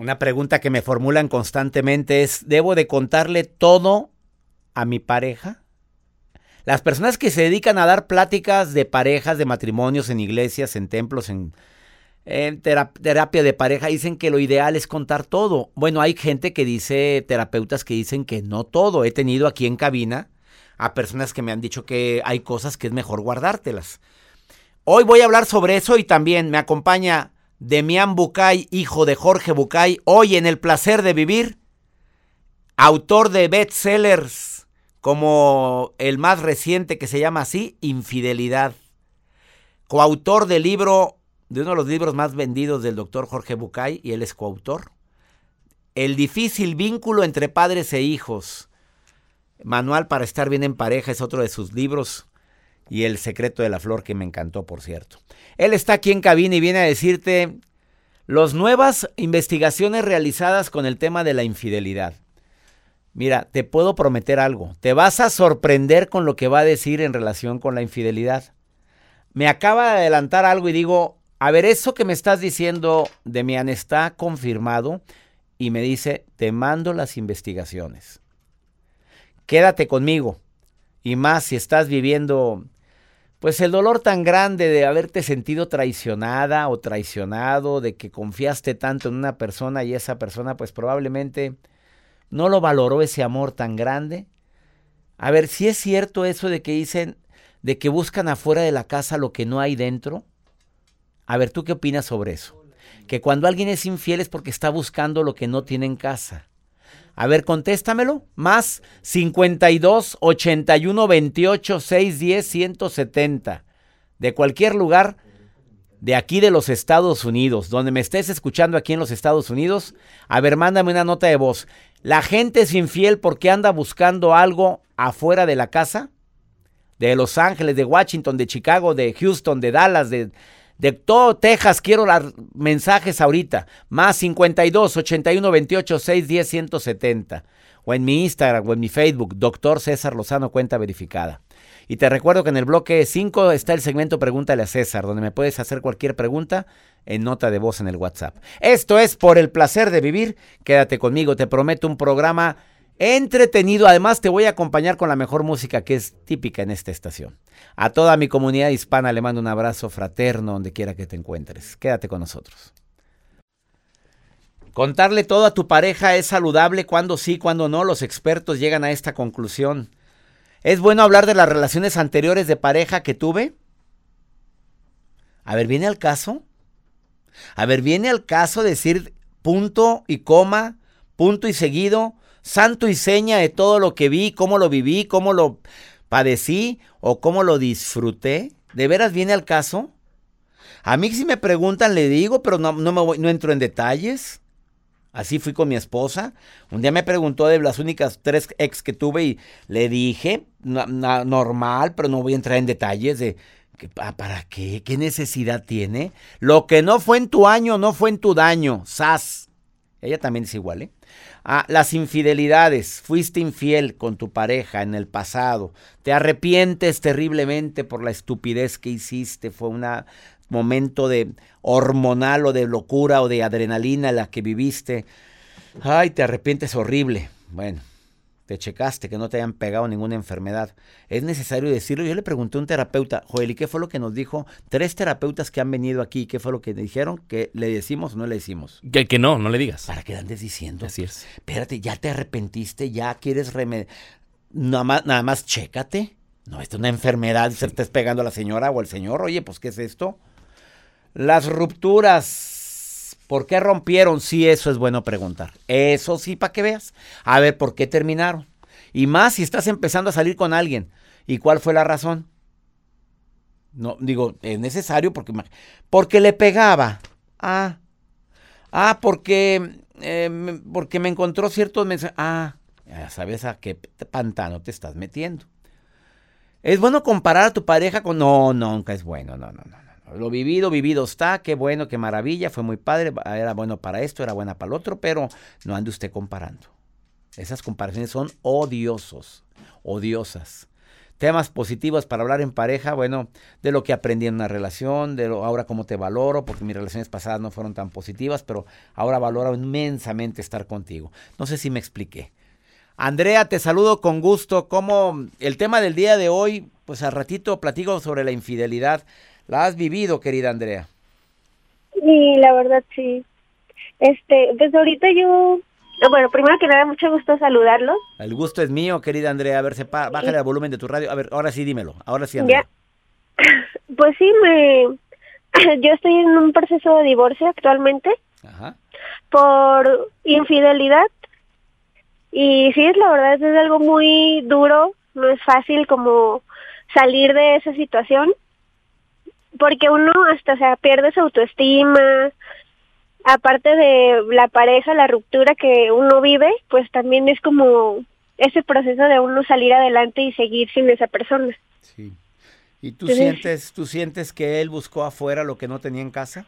Una pregunta que me formulan constantemente es, ¿debo de contarle todo a mi pareja? Las personas que se dedican a dar pláticas de parejas, de matrimonios en iglesias, en templos, en, terapia de pareja, dicen que lo ideal es contar todo. Bueno, hay gente que dice, terapeutas que dicen que no todo. He tenido aquí en cabina a personas que me han dicho que hay cosas que es mejor guardártelas. Hoy voy a hablar sobre eso y también me acompaña Demián Bucay, hijo de Jorge Bucay, hoy en El placer de vivir, autor de bestsellers como el más reciente que se llama así, Infidelidad. Coautor del libro, de uno de los libros más vendidos del doctor Jorge Bucay, y él es coautor. El difícil vínculo entre padres e hijos. Manual para estar bien en pareja es otro de sus libros y El secreto de la flor que me encantó, por cierto. Él está aquí en cabina y viene a decirte las nuevas investigaciones realizadas con el tema de la infidelidad. Mira, te puedo prometer algo. Te vas a sorprender con lo que va a decir en relación con la infidelidad. Me acaba de adelantar algo y digo, a ver, eso que me estás diciendo, Demian, está confirmado. Y me dice, te mando las investigaciones. Quédate conmigo. Y más si estás viviendo pues el dolor tan grande de haberte sentido traicionada o traicionado, de que confiaste tanto en una persona y esa persona pues probablemente no lo valoró ese amor tan grande. A ver, si es cierto eso de que dicen, de que buscan afuera de la casa lo que no hay dentro. A ver, ¿tú qué opinas sobre eso? Que cuando alguien es infiel es porque está buscando lo que no tiene en casa. A ver, contéstamelo. Más 52 81 28 610 170. De cualquier lugar de aquí de los Estados Unidos, donde me estés escuchando aquí en los Estados Unidos, a ver, mándame una nota de voz. ¿La gente es infiel porque anda buscando algo afuera de la casa? De Los Ángeles, de Washington, de Chicago, de Houston, de Dallas, de, de todo Texas, quiero dar mensajes ahorita. Más 52 81 28 6 10 170. O en mi Instagram o en mi Facebook, Doctor César Lozano, cuenta verificada. Y te recuerdo que en el bloque 5 está el segmento Pregúntale a César, donde me puedes hacer cualquier pregunta en nota de voz en el WhatsApp. Esto es por el placer de vivir. Quédate conmigo, te prometo un programa entretenido. Además, te voy a acompañar con la mejor música que es típica en esta estación. A toda mi comunidad hispana le mando un abrazo fraterno donde quiera que te encuentres. Quédate con nosotros. Contarle todo a tu pareja es saludable cuando sí, cuando no. Los expertos llegan a esta conclusión. ¿Es bueno hablar de las relaciones anteriores de pareja que tuve? A ver, ¿viene al caso? A ver, ¿viene al caso decir punto y coma, punto y seguido? Santo y seña de todo lo que vi, cómo lo viví, cómo lo padecí o cómo lo disfruté? ¿De veras viene al caso? A mí si me preguntan le digo, pero no, no, me voy, no entro en detalles. Así fui con mi esposa. Un día me preguntó de las únicas tres ex que tuve y le dije, normal, pero no voy a entrar en detalles de ¿para qué? ¿Qué necesidad tiene? Lo que no fue en tu año, no fue en tu daño. Sas. Ella también es igual, ¿eh? Ah, las infidelidades. Fuiste infiel con tu pareja en el pasado. Te arrepientes terriblemente por la estupidez que hiciste. Fue un momento de hormonal o de locura o de adrenalina la que viviste. Ay, te arrepientes horrible. Bueno, te checaste que no te hayan pegado ninguna enfermedad. Es necesario decirlo. Yo le pregunté a un terapeuta, Joel, ¿y qué fue lo que nos dijo? Tres terapeutas que han venido aquí, ¿qué fue lo que dijeron? ¿Que le decimos o no le decimos? Que, que no, no le digas. ¿Para qué andes diciendo? Así es. Espérate, ya te arrepentiste, ya quieres remediar. Nada más, nada más chécate. No, esto es una enfermedad, se te estés pegando a la señora o al señor. Oye, pues, ¿qué es esto? Las rupturas ¿Por qué rompieron? Sí, eso es bueno preguntar. Eso sí, para que veas. A ver, ¿por qué terminaron? Y más si estás empezando a salir con alguien. ¿Y cuál fue la razón? No, digo, es necesario porque, porque le pegaba. Ah, ah, porque, em, porque me encontró ciertos mensajes. Ah, ya sabes a qué pantano te estás metiendo. ¿Es bueno comparar a tu pareja con.? No, nunca es bueno, no, no, no. Lo vivido, vivido está, qué bueno, qué maravilla, fue muy padre, era bueno para esto, era buena para el otro, pero no ande usted comparando. Esas comparaciones son odiosos, odiosas. temas positivos para hablar en pareja, bueno, de lo que aprendí en una relación, de lo, ahora cómo te valoro, porque mis relaciones pasadas no fueron tan positivas, pero ahora valoro inmensamente estar contigo. No sé si me expliqué. Andrea, te saludo con gusto. Como el tema del día de hoy, pues al ratito platico sobre la infidelidad. ¿La has vivido, querida Andrea? Sí, la verdad sí. Este, pues ahorita yo bueno, primero que nada, mucho gusto saludarlos. El gusto es mío, querida Andrea. A ver, sepa, bájale el volumen de tu radio. A ver, ahora sí dímelo. Ahora sí, Andrea. Pues sí, me... yo estoy en un proceso de divorcio actualmente. Ajá. Por infidelidad. Y sí, la verdad es algo muy duro. No es fácil como salir de esa situación. Porque uno hasta se pierde su autoestima, aparte de la pareja, la ruptura que uno vive, pues también es como ese proceso de uno salir adelante y seguir sin esa persona. Sí. ¿Y tú sientes, tú sientes que él buscó afuera lo que no tenía en casa?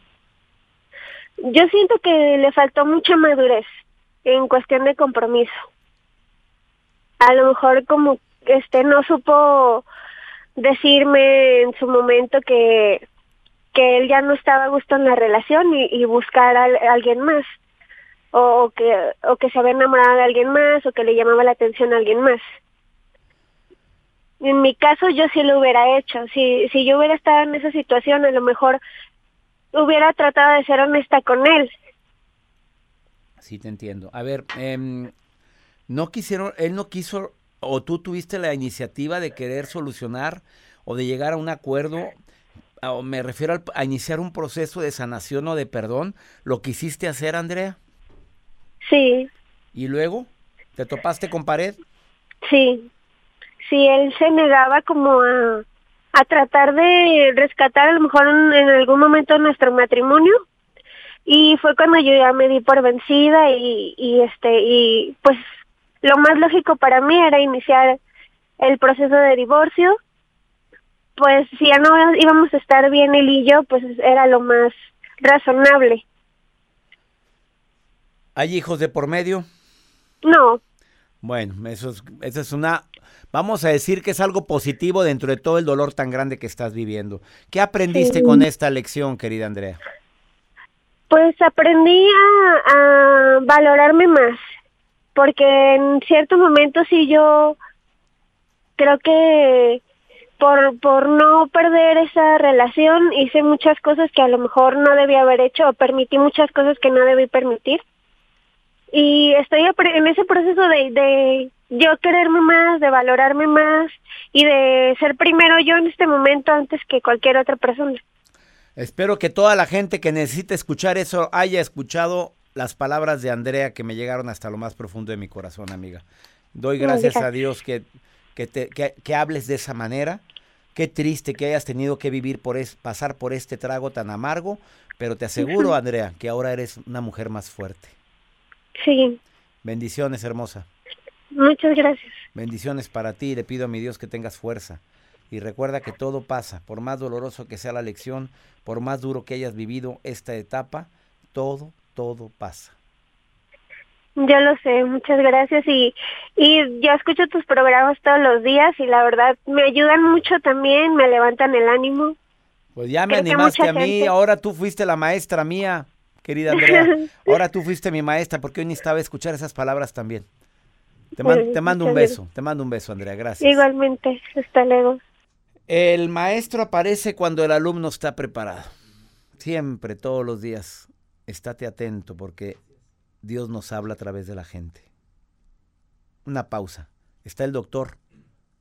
Yo siento que le faltó mucha madurez en cuestión de compromiso. A lo mejor como este no supo decirme en su momento que que él ya no estaba a gusto en la relación y, buscar a, alguien más o, que o que se había enamorado de alguien más o que le llamaba la atención a alguien más. En mi caso yo sí lo hubiera hecho. Si si yo hubiera estado en esa situación a lo mejor hubiera tratado de ser honesta con él. Sí te entiendo. A ver em, no quisieron él no quiso o tú tuviste la iniciativa de querer solucionar o de llegar a un acuerdo me refiero a iniciar un proceso de sanación o de perdón, ¿lo quisiste hacer, Andrea? Sí. ¿Y luego? ¿Te topaste con pared? Sí. Sí, él se negaba como a, a tratar de rescatar a lo mejor en, en algún momento nuestro matrimonio y fue cuando yo ya me di por vencida y, y este y pues lo más lógico para mí era iniciar el proceso de divorcio pues si ya no íbamos a estar bien él y yo, pues era lo más razonable. ¿Hay hijos de por medio? No. Bueno, eso es, eso es una, vamos a decir que es algo positivo dentro de todo el dolor tan grande que estás viviendo. ¿Qué aprendiste con esta lección, querida Andrea? Pues aprendí a, a valorarme más, porque en ciertos momentos sí yo creo que por, por no perder esa relación hice muchas cosas que a lo mejor no debía haber hecho o permití muchas cosas que no debí permitir. Y estoy en ese proceso de, de yo quererme más, de valorarme más y de ser primero yo en este momento antes que cualquier otra persona. Espero que toda la gente que necesite escuchar eso haya escuchado las palabras de Andrea que me llegaron hasta lo más profundo de mi corazón, amiga. Doy gracias a Dios que, que, te, que, que hables de esa manera Qué triste que hayas tenido que vivir por es, pasar por este trago tan amargo, pero te aseguro, Andrea, que ahora eres una mujer más fuerte. Sí. Bendiciones, hermosa. Muchas gracias. Bendiciones para ti. Le pido a mi Dios que tengas fuerza. Y recuerda que todo pasa. Por más doloroso que sea la lección, por más duro que hayas vivido esta etapa, todo, todo pasa. Yo lo sé, muchas gracias y, y yo escucho tus programas todos los días y la verdad me ayudan mucho también, me levantan el ánimo. Pues ya me animaste a mí, ahora tú fuiste la maestra mía, querida Andrea. Ahora tú fuiste mi maestra porque hoy necesitaba escuchar esas palabras también. Te, te mando un beso, te mando un beso, Andrea, gracias. Igualmente, hasta luego. El maestro aparece cuando el alumno está preparado. Siempre, todos los días. Estate atento porque Dios nos habla a través de la gente. Una pausa. Está el doctor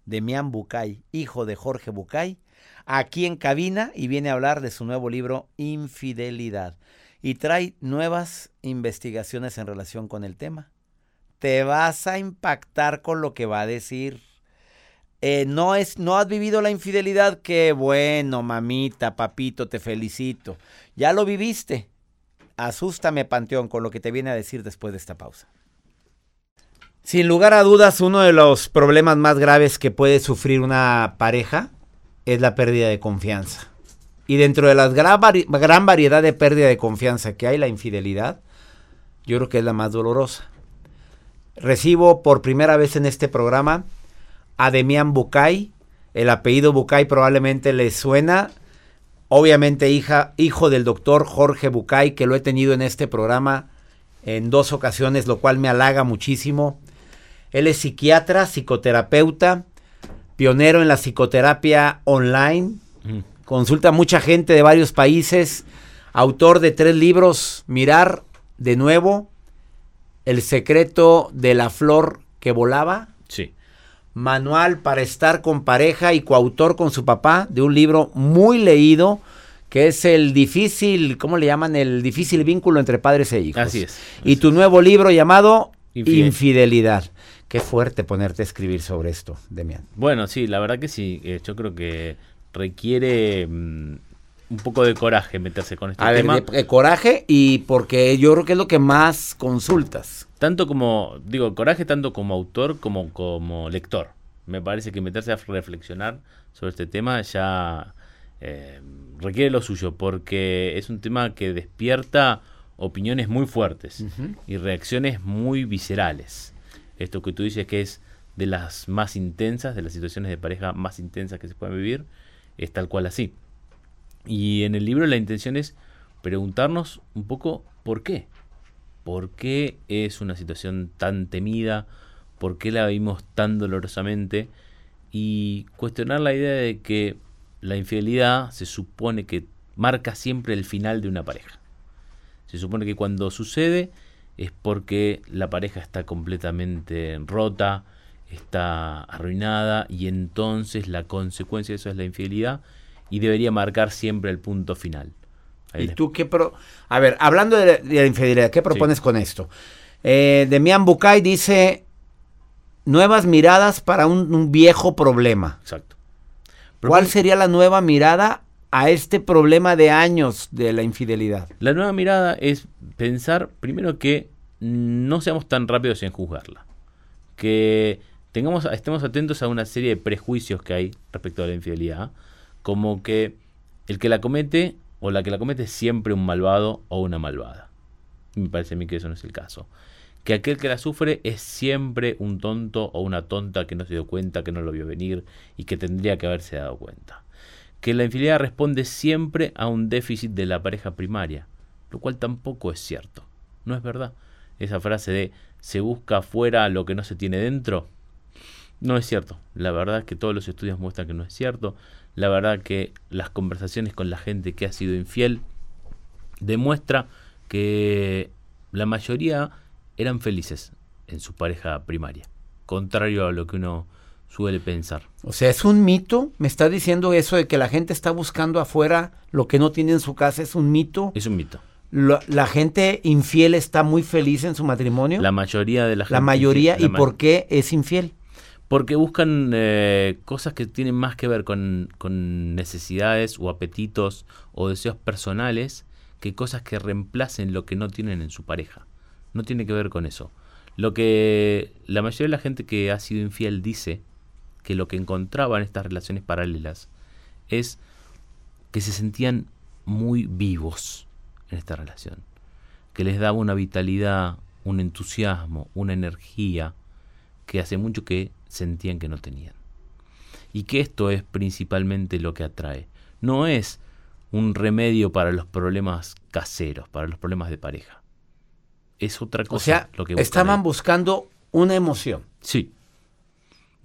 Demián Bucay, hijo de Jorge Bucay, aquí en cabina y viene a hablar de su nuevo libro Infidelidad. Y trae nuevas investigaciones en relación con el tema. Te vas a impactar con lo que va a decir. Eh, no, es, no has vivido la infidelidad, qué bueno, mamita, papito, te felicito. Ya lo viviste. Asústame, Panteón, con lo que te viene a decir después de esta pausa. Sin lugar a dudas, uno de los problemas más graves que puede sufrir una pareja es la pérdida de confianza. Y dentro de la gran, variedad de pérdida de confianza que hay, la infidelidad, yo creo que es la más dolorosa. Recibo por primera vez en este programa a Demián Bucay, El apellido Bucay probablemente les suena. Obviamente hija, hijo del doctor Jorge Bucay, que lo he tenido en este programa en dos ocasiones, lo cual me halaga muchísimo. Él es psiquiatra, psicoterapeuta, pionero en la psicoterapia online. Mm. Consulta a mucha gente de varios países. Autor de tres libros, Mirar de nuevo, El secreto de la flor que volaba. Sí. Manual para estar con pareja y coautor con su papá de un libro muy leído que es el difícil, ¿cómo le llaman? El difícil vínculo entre padres e hijos. Así es. y tu nuevo libro llamado Infidelidad. Qué fuerte ponerte a escribir sobre esto, Demian. Bueno, sí, la verdad que sí. Eh, yo creo que requiere mm, un poco de coraje meterse con este tema. de, coraje y porque yo creo que es lo que más consultas. Tanto como, digo, coraje tanto como autor como como lector. Me parece que meterse a reflexionar sobre este tema ya eh, requiere lo suyo, porque es un tema que despierta opiniones muy fuertes y reacciones muy viscerales. Esto que tú dices que es de las más intensas, de las situaciones de pareja más intensas que se pueden vivir, es tal cual así. Y en el libro la intención es preguntarnos un poco por qué. ¿Por qué es una situación tan temida? ¿Por qué la vimos tan dolorosamente? Y cuestionar la idea de que la infidelidad se supone que marca siempre el final de una pareja. Se supone que cuando sucede es porque la pareja está completamente rota, está arruinada y entonces la consecuencia de eso es la infidelidad y debería marcar siempre el punto final. ¿Y tú qué pro A ver, hablando de, la infidelidad, ¿qué propones con esto? Eh, Demian Bucay dice nuevas miradas para un, viejo problema. Exacto. ¿Cuál sería la nueva mirada a este problema de años de la infidelidad? La nueva mirada es pensar primero que no seamos tan rápidos en juzgarla. Que tengamos, estemos atentos a una serie de prejuicios que hay respecto a la infidelidad como que el que la comete o la que la comete es siempre un malvado o una malvada. Me parece a mí que eso no es el caso. Que aquel que la sufre es siempre un tonto o una tonta que no se dio cuenta, que no lo vio venir y que tendría que haberse dado cuenta. Que la infidelidad responde siempre a un déficit de la pareja primaria, lo cual tampoco es cierto. No es verdad. Esa frase de se busca afuera lo que no se tiene dentro, no es cierto. La verdad es que todos los estudios muestran que no es cierto. La verdad que las conversaciones con la gente que ha sido infiel demuestra que la mayoría eran felices en su pareja primaria, contrario a lo que uno suele pensar. O sea, es un mito, me está diciendo eso de que la gente está buscando afuera lo que no tiene en su casa, es un mito. Es un mito. La, gente infiel está muy feliz en su matrimonio. La mayoría de la gente. La mayoría, ¿y por qué es infiel? Porque buscan eh, cosas que tienen más que ver con, necesidades o apetitos o deseos personales que cosas que reemplacen lo que no tienen en su pareja. No tiene que ver con eso. Lo que la mayoría de la gente que ha sido infiel dice que lo que encontraba en estas relaciones paralelas es que se sentían muy vivos en esta relación, que les daba una vitalidad, un entusiasmo, una energía que hace mucho que sentían que no tenían. Y que esto es principalmente lo que atrae. No es un remedio para los problemas caseros, para los problemas de pareja. Es otra cosa. O sea, lo que estaban buscando una emoción. Sí.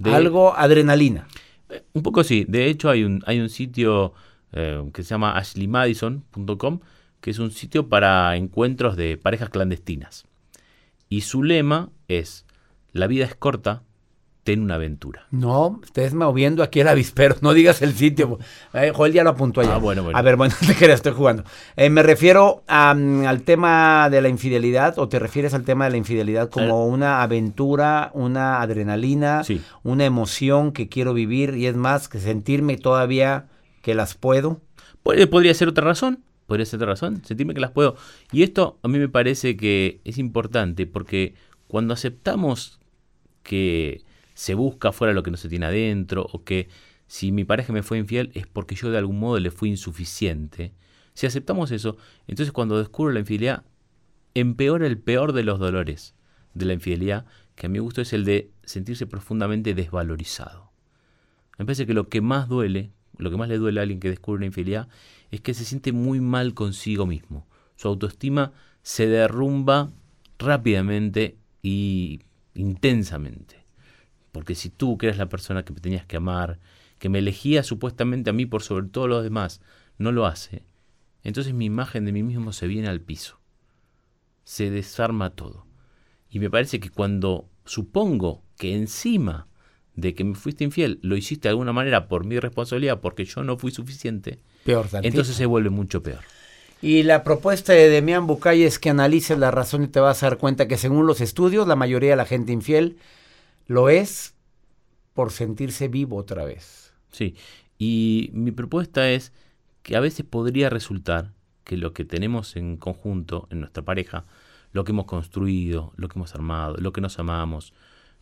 Algo adrenalina. Eh, un poco sí. De hecho, hay un, hay un sitio eh, que se llama ashleymadison.com, que es un sitio para encuentros de parejas clandestinas. Y su lema es, la vida es corta, ten una aventura. No, estés moviendo aquí el avispero, no digas el sitio. Eh, Joel ya lo apuntó allá. Ah, bueno, bueno. A ver, bueno, te quería, estoy jugando. Eh, me refiero al tema de la infidelidad, o te refieres al tema de la infidelidad como eh. una aventura, una adrenalina, una emoción que quiero vivir, y es más, que sentirme todavía que las puedo. Podría ser otra razón, podría ser otra razón, sentirme que las puedo. Y esto a mí me parece que es importante porque cuando aceptamos que se busca fuera lo que no se tiene adentro, o que si mi pareja me fue infiel es porque yo de algún modo le fui insuficiente. Si aceptamos eso, entonces cuando descubro la infidelidad, empeora el peor de los dolores de la infidelidad, que a mi gusto es el de sentirse profundamente desvalorizado. Me parece que lo que más duele, lo que más le duele a alguien que descubre una infidelidad, es que se siente muy mal consigo mismo. Su autoestima se derrumba rápidamente y intensamente. Porque si tú, que eres la persona que me tenías que amar, que me elegía supuestamente a mí por sobre todos los demás, no lo hace, entonces mi imagen de mí mismo se viene al piso. Se desarma todo. Y me parece que cuando supongo que encima de que me fuiste infiel lo hiciste de alguna manera por mi responsabilidad, porque yo no fui suficiente, peor entonces se vuelve mucho peor. Y la propuesta de Demián Bucay es que analices la razón y te vas a dar cuenta que según los estudios, la mayoría de la gente infiel lo es por sentirse vivo otra vez. Sí, y mi propuesta es que a veces podría resultar que lo que tenemos en conjunto en nuestra pareja, lo que hemos construido, lo que hemos armado, lo que nos amamos,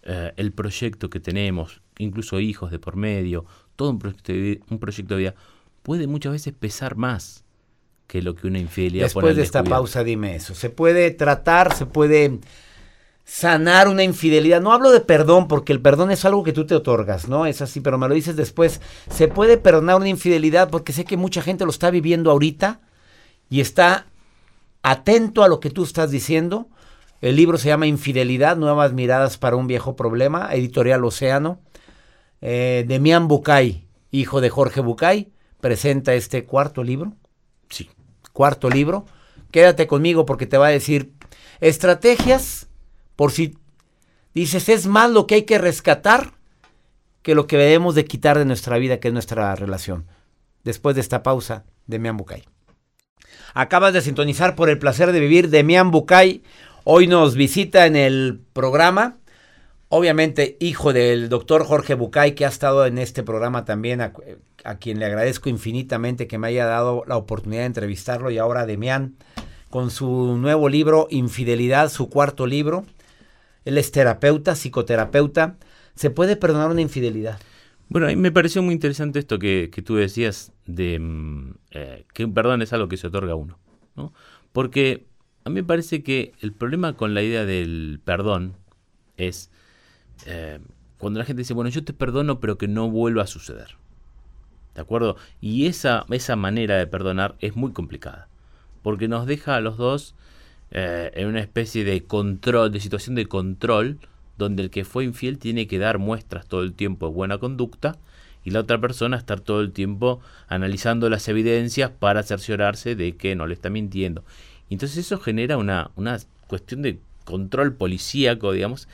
eh, el proyecto que tenemos, incluso hijos de por medio, todo un proyecto, de, un proyecto de vida, puede muchas veces pesar más que lo que una infidelidad Después de esta pausa, dime eso. ¿Se puede tratar, se puede sanar una infidelidad. No hablo de perdón porque el perdón es algo que tú te otorgas, ¿no? Es así, pero me lo dices después. Se puede perdonar una infidelidad porque sé que mucha gente lo está viviendo ahorita y está atento a lo que tú estás diciendo. El libro se llama Infidelidad, Nuevas Miradas para un Viejo Problema, editorial Océano. Eh, Demián Bucay, hijo de Jorge Bucay, presenta este cuarto libro. Sí. Cuarto libro. Quédate conmigo porque te va a decir estrategias por si dices, es más lo que hay que rescatar que lo que debemos de quitar de nuestra vida, que es nuestra relación. Después de esta pausa, Demian Bucay. Acabas de sintonizar por el placer de vivir. Demian Bucay hoy nos visita en el programa. Obviamente, hijo del doctor Jorge Bucay, que ha estado en este programa también, a, quien le agradezco infinitamente que me haya dado la oportunidad de entrevistarlo. Y ahora Demian, con su nuevo libro, Infidelidad, su cuarto libro. Él es terapeuta, psicoterapeuta. ¿Se puede perdonar una infidelidad? Bueno, a mí me pareció muy interesante esto que, tú decías de mm, eh, que un perdón es algo que se otorga a uno. ¿no? Porque a mí me parece que el problema con la idea del perdón es eh, cuando la gente dice, bueno, yo te perdono, pero que no vuelva a suceder. ¿De acuerdo? Y esa, esa manera de perdonar es muy complicada. Porque nos deja a los dos eh, en una especie de control, de situación de control, donde el que fue infiel tiene que dar muestras todo el tiempo de buena conducta y la otra persona estar todo el tiempo analizando las evidencias para cerciorarse de que no le está mintiendo. entonces eso genera una, una cuestión de control policíaco, digamos,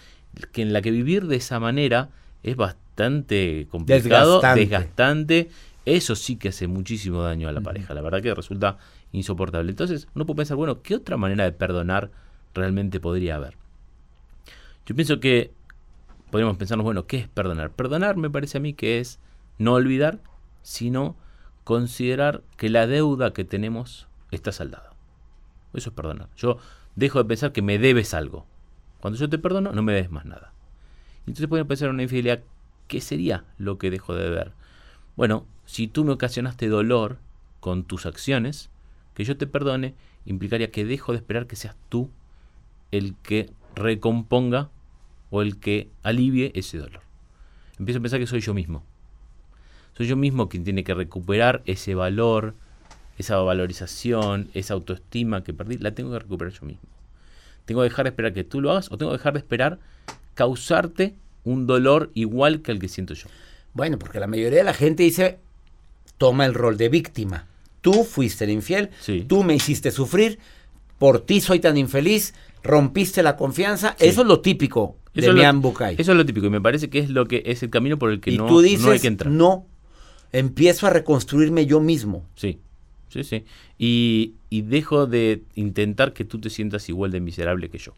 que en la que vivir de esa manera es bastante complicado, desgastante. Eso sí que hace muchísimo daño a la pareja. La verdad que resulta insoportable. Entonces uno puede pensar, bueno, ¿qué otra manera de perdonar realmente podría haber? Yo pienso que podríamos pensarnos, bueno, ¿qué es perdonar? Perdonar me parece a mí que es no olvidar, sino considerar que la deuda que tenemos está saldada. Eso es perdonar. Yo dejo de pensar que me debes algo. Cuando yo te perdono, no me debes más nada. Entonces pueden pensar en una infidelidad, ¿qué sería lo que dejo de ver? Bueno, si tú me ocasionaste dolor con tus acciones, que yo te perdone implicaría que dejo de esperar que seas tú el que recomponga o el que alivie ese dolor. Empiezo a pensar que soy yo mismo. Soy yo mismo quien tiene que recuperar ese valor, esa valorización, esa autoestima que perdí, la tengo que recuperar yo mismo. Tengo que dejar de esperar que tú lo hagas o tengo que dejar de esperar causarte un dolor igual que el que siento yo. Bueno, porque la mayoría de la gente dice, toma el rol de víctima. Tú fuiste el infiel, tú me hiciste sufrir, por ti soy tan infeliz, rompiste la confianza. Eso es lo típico de Mian Bucay. Eso es lo típico y me parece que es lo que es el camino por el que no, tú dices, no hay que entrar. No, empiezo a reconstruirme yo mismo. Sí, sí, sí. Y, y dejo de intentar que tú te sientas igual de miserable que yo.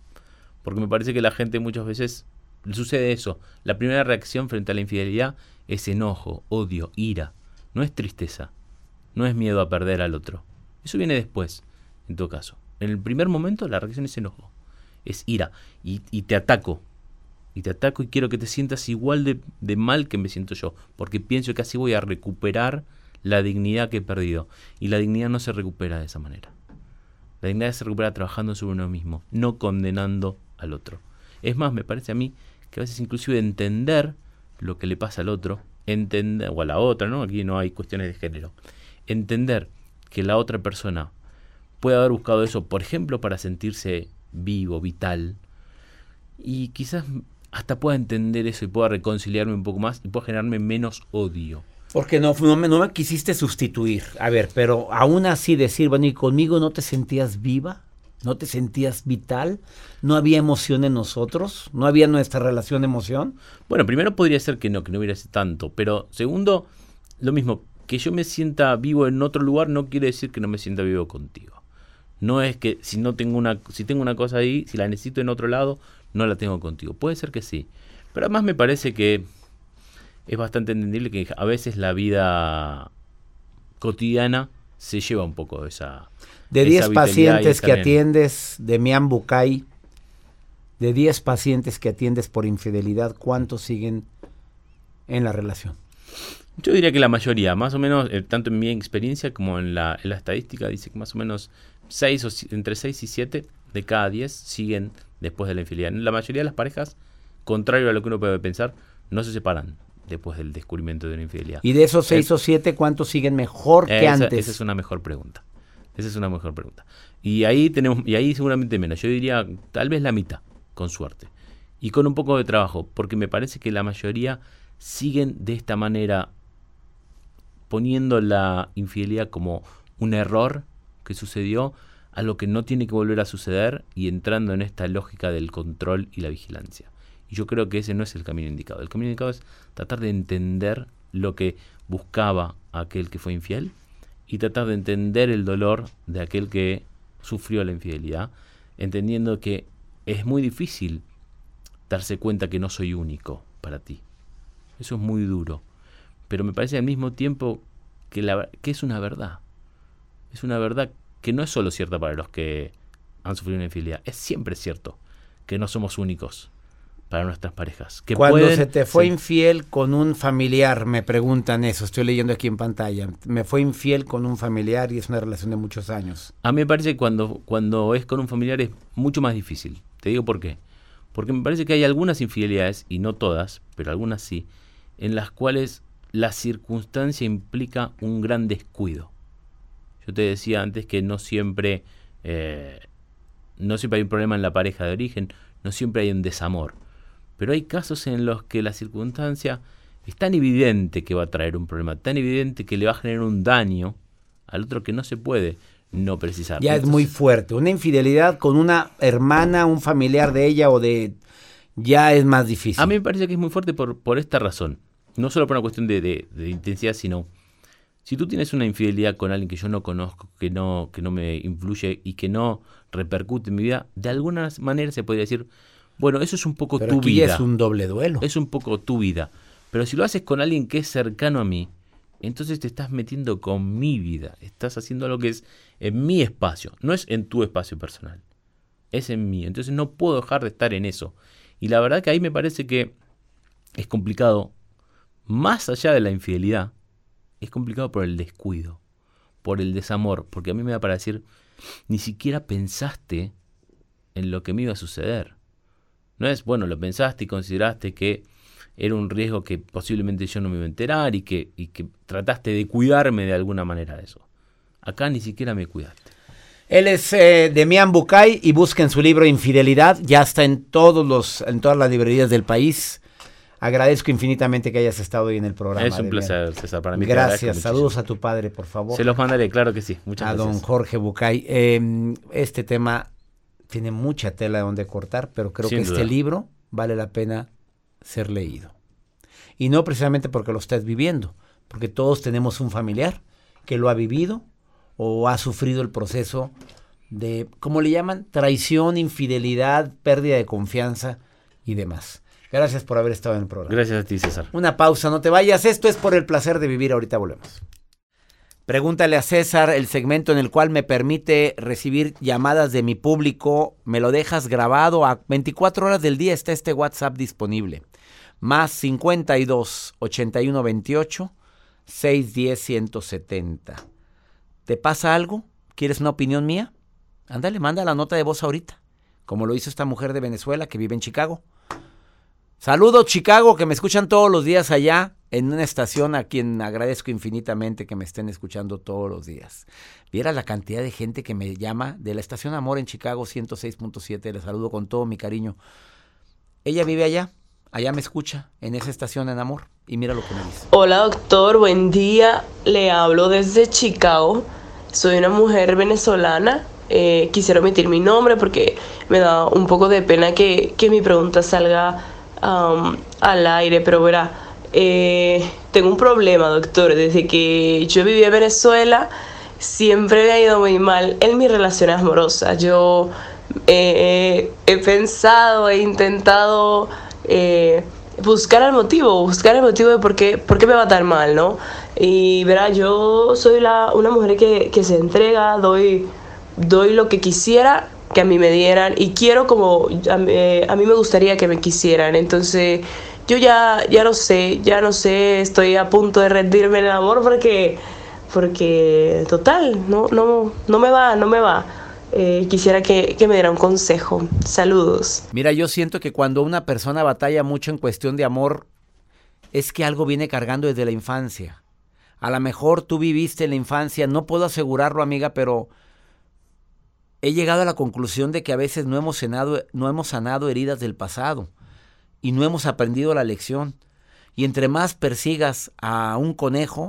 Porque me parece que la gente muchas veces sucede eso. La primera reacción frente a la infidelidad es enojo, odio, ira. No es tristeza no es miedo a perder al otro. Eso viene después, en todo caso. En el primer momento la reacción es enojo, es ira, y, te ataco. Y te ataco y quiero que te sientas igual de, de mal que me siento yo, porque pienso que así voy a recuperar la dignidad que he perdido. Y la dignidad no se recupera de esa manera. La dignidad se recupera trabajando sobre uno mismo, no condenando al otro. Es más, me parece a mí que a veces inclusive entender lo que le pasa al otro entender, o a la otra, ¿no? Aquí no hay cuestiones de género. Entender que la otra persona puede haber buscado eso, por ejemplo, para sentirse vivo, vital, y quizás hasta pueda entender eso y pueda reconciliarme un poco más y pueda generarme menos odio. Porque no, no, me, no me quisiste sustituir. A ver, pero aún así decir, bueno, ¿y conmigo no te sentías viva? ¿No te sentías vital? ¿No había emoción en nosotros? ¿No había nuestra relación de emoción? Bueno, primero podría ser que no, que no hubiera tanto. Pero segundo, lo mismo, que yo me sienta vivo en otro lugar no quiere decir que no me sienta vivo contigo. No es que si no tengo una, si tengo una cosa ahí, si la necesito en otro lado, no la tengo contigo. Puede ser que sí. Pero además me parece que es bastante entendible que a veces la vida cotidiana se lleva un poco esa... De 10 pacientes que atiendes de Mian Bucay, de 10 pacientes que atiendes por infidelidad, ¿cuántos siguen en la relación? Yo diría que la mayoría, más o menos, eh, tanto en mi experiencia como en la, en la estadística, dice que más o menos seis o, entre 6 y 7 de cada 10 siguen después de la infidelidad. La mayoría de las parejas, contrario a lo que uno puede pensar, no se separan después del descubrimiento de una infidelidad. ¿Y de esos 6 o 7 cuántos siguen mejor que antes? Esa es una mejor pregunta. Esa es una mejor pregunta. Y ahí tenemos y ahí seguramente menos. Yo diría tal vez la mitad, con suerte. Y con un poco de trabajo, porque me parece que la mayoría siguen de esta manera poniendo la infidelidad como un error que sucedió a lo que no tiene que volver a suceder y entrando en esta lógica del control y la vigilancia. Y yo creo que ese no es el camino indicado. El camino indicado es tratar de entender lo que buscaba aquel que fue infiel y tratar de entender el dolor de aquel que sufrió la infidelidad, entendiendo que es muy difícil darse cuenta que no soy único para ti. Eso es muy duro. Pero me parece al mismo tiempo que, la, que es una verdad. Es una verdad que no es solo cierta para los que han sufrido una infidelidad, es siempre cierto que no somos únicos para nuestras parejas. Que Cuando se te fue infiel con un familiar, me preguntan eso, estoy leyendo aquí en pantalla, me fue infiel con un familiar y es una relación de muchos años. A mí me parece que cuando, cuando es con un familiar es mucho más difícil. Te digo por qué. Porque me parece que hay algunas infidelidades, y no todas, pero algunas sí, en las cuales la circunstancia implica un gran descuido. Yo te decía antes que no siempre, eh, no siempre hay un problema en la pareja de origen, no siempre hay un desamor. Pero hay casos en los que la circunstancia es tan evidente que va a traer un problema, tan evidente que le va a generar un daño al otro que no se puede no precisar. Ya es muy fuerte. Una infidelidad con una hermana, un familiar de ella o de... ya es más difícil. A mí me parece que es muy fuerte por, por esta razón. No solo por una cuestión de, de intensidad, sino si tú tienes una infidelidad con alguien que yo no conozco, que no, que no me influye y que no repercute en mi vida, de alguna manera se podría decir, bueno, eso es un poco Pero tu aquí vida. es un doble duelo. Es un poco tu vida. Pero si lo haces con alguien que es cercano a mí, entonces te estás metiendo con mi vida. Estás haciendo algo que es en mi espacio. No es en tu espacio personal. Es en mí. Entonces no puedo dejar de estar en eso. Y la verdad que ahí me parece que es complicado, más allá de la infidelidad, es complicado por el descuido, por el desamor, porque a mí me va a decir, ni siquiera pensaste en lo que me iba a suceder. No es, bueno, lo pensaste y consideraste que era un riesgo que posiblemente yo no me iba a enterar y que, y que trataste de cuidarme de alguna manera de eso. Acá ni siquiera me cuidaste. Él es eh, Demian Bucay y busquen su libro Infidelidad, ya está en todos los en todas las librerías del país. Agradezco infinitamente que hayas estado hoy en el programa. Es un placer, César, para mí. Gracias. Saludos a tu padre, por favor. Se los mandaré, claro que sí. Muchas a don Jorge Bucay. Eh, este tema tiene mucha tela de donde cortar, pero creo que este libro vale la pena ser leído. Y no precisamente porque lo estés viviendo, porque todos tenemos un familiar que lo ha vivido o ha sufrido el proceso de, ¿cómo le llaman? Traición, infidelidad, pérdida de confianza y demás. Gracias por haber estado en el programa. Gracias a ti, César. Una pausa, no te vayas. Esto es por el placer de vivir. Ahorita volvemos. Pregúntale a César, el segmento en el cual me permite recibir llamadas de mi público. Me lo dejas grabado a 24 horas del día. Está este WhatsApp disponible. Más 52 81 28 610 170. ¿Te pasa algo? ¿Quieres una opinión mía? Ándale, manda la nota de voz ahorita. Como lo hizo esta mujer de Venezuela que vive en Chicago. Saludos Chicago, que me escuchan todos los días allá. en una estación a quien agradezco infinitamente que me estén escuchando todos los días. Viera la cantidad de gente que me llama de la estación Amor en Chicago 106.7. Le saludo con todo mi cariño. Ella vive allá, allá me escucha, en esa estación en Amor. Y mira lo que me dice. Hola doctor, buen día. Le hablo desde Chicago. Soy una mujer venezolana. Eh, quisiera omitir mi nombre porque me da un poco de pena que, que mi pregunta salga um, al aire, pero verá eh, tengo un problema, doctor. Desde que yo viví en Venezuela, siempre me ha ido muy mal en mis relaciones amorosas. Yo eh, he pensado, he intentado eh, buscar el motivo, buscar el motivo de por qué, por qué me va tan mal, ¿no? Y verá, yo soy la, una mujer que, que se entrega, doy, doy lo que quisiera que a mí me dieran y quiero como a, a mí me gustaría que me quisieran. Entonces yo ya, ya no sé, ya no sé, estoy a punto de rendirme en el amor porque, porque total, no, no, no me va, no me va. Eh, quisiera que, que, me diera un consejo. Saludos. Mira, yo siento que cuando una persona batalla mucho en cuestión de amor, es que algo viene cargando desde la infancia. A lo mejor tú viviste en la infancia, no puedo asegurarlo, amiga, pero he llegado a la conclusión de que a veces no hemos sanado, no hemos sanado heridas del pasado y no hemos aprendido la lección. Y entre más persigas a un conejo,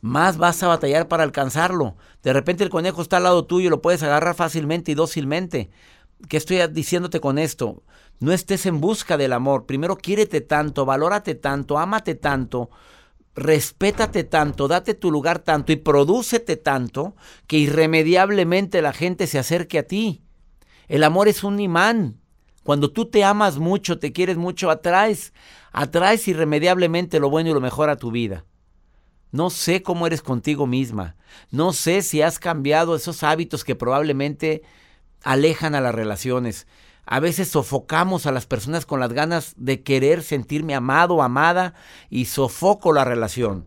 más vas a batallar para alcanzarlo. De repente el conejo está al lado tuyo, lo puedes agarrar fácilmente y dócilmente. ¿Qué estoy diciéndote con esto? No estés en busca del amor. Primero quiérete tanto, valórate tanto, ámate tanto, respétate tanto, date tu lugar tanto y prodúcete tanto que irremediablemente la gente se acerque a ti. El amor es un imán. Cuando tú te amas mucho, te quieres mucho, atraes, atraes irremediablemente lo bueno y lo mejor a tu vida. No sé cómo eres contigo misma. No sé si has cambiado esos hábitos que probablemente alejan a las relaciones. A veces sofocamos a las personas con las ganas de querer sentirme amado o amada y sofoco la relación.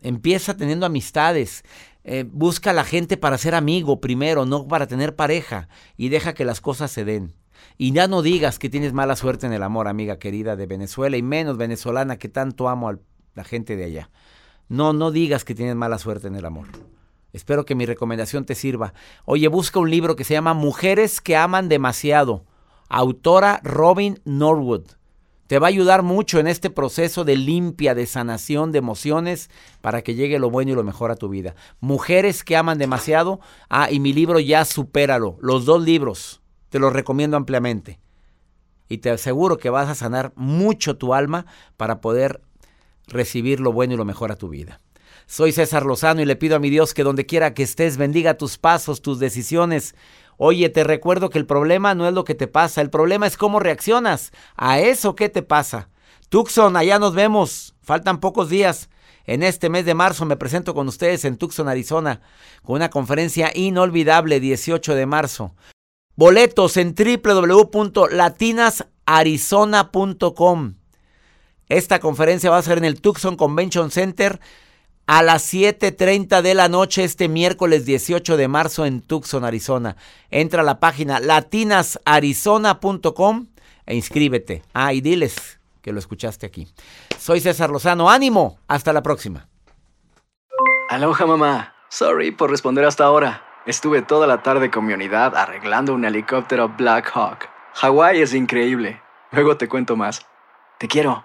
Empieza teniendo amistades. Eh, busca a la gente para ser amigo primero, no para tener pareja. Y deja que las cosas se den. Y ya no digas que tienes mala suerte en el amor, amiga querida de Venezuela, y menos venezolana que tanto amo a la gente de allá. No, no digas que tienes mala suerte en el amor. Espero que mi recomendación te sirva. Oye, busca un libro que se llama Mujeres que aman demasiado. Autora Robin Norwood. Te va a ayudar mucho en este proceso de limpia, de sanación de emociones para que llegue lo bueno y lo mejor a tu vida. Mujeres que aman demasiado. Ah, y mi libro ya supéralo. Los dos libros. Te lo recomiendo ampliamente. Y te aseguro que vas a sanar mucho tu alma para poder recibir lo bueno y lo mejor a tu vida. Soy César Lozano y le pido a mi Dios que donde quiera que estés bendiga tus pasos, tus decisiones. Oye, te recuerdo que el problema no es lo que te pasa, el problema es cómo reaccionas a eso que te pasa. Tucson, allá nos vemos. Faltan pocos días. En este mes de marzo me presento con ustedes en Tucson, Arizona, con una conferencia inolvidable 18 de marzo. Boletos en www.latinasarizona.com. Esta conferencia va a ser en el Tucson Convention Center a las 7.30 de la noche este miércoles 18 de marzo en Tucson, Arizona. Entra a la página latinasarizona.com e inscríbete. Ah, y diles que lo escuchaste aquí. Soy César Lozano. Ánimo. Hasta la próxima. Aloha mamá. Sorry por responder hasta ahora. Estuve toda la tarde con mi unidad arreglando un helicóptero Black Hawk. Hawái es increíble. Luego te cuento más. Te quiero.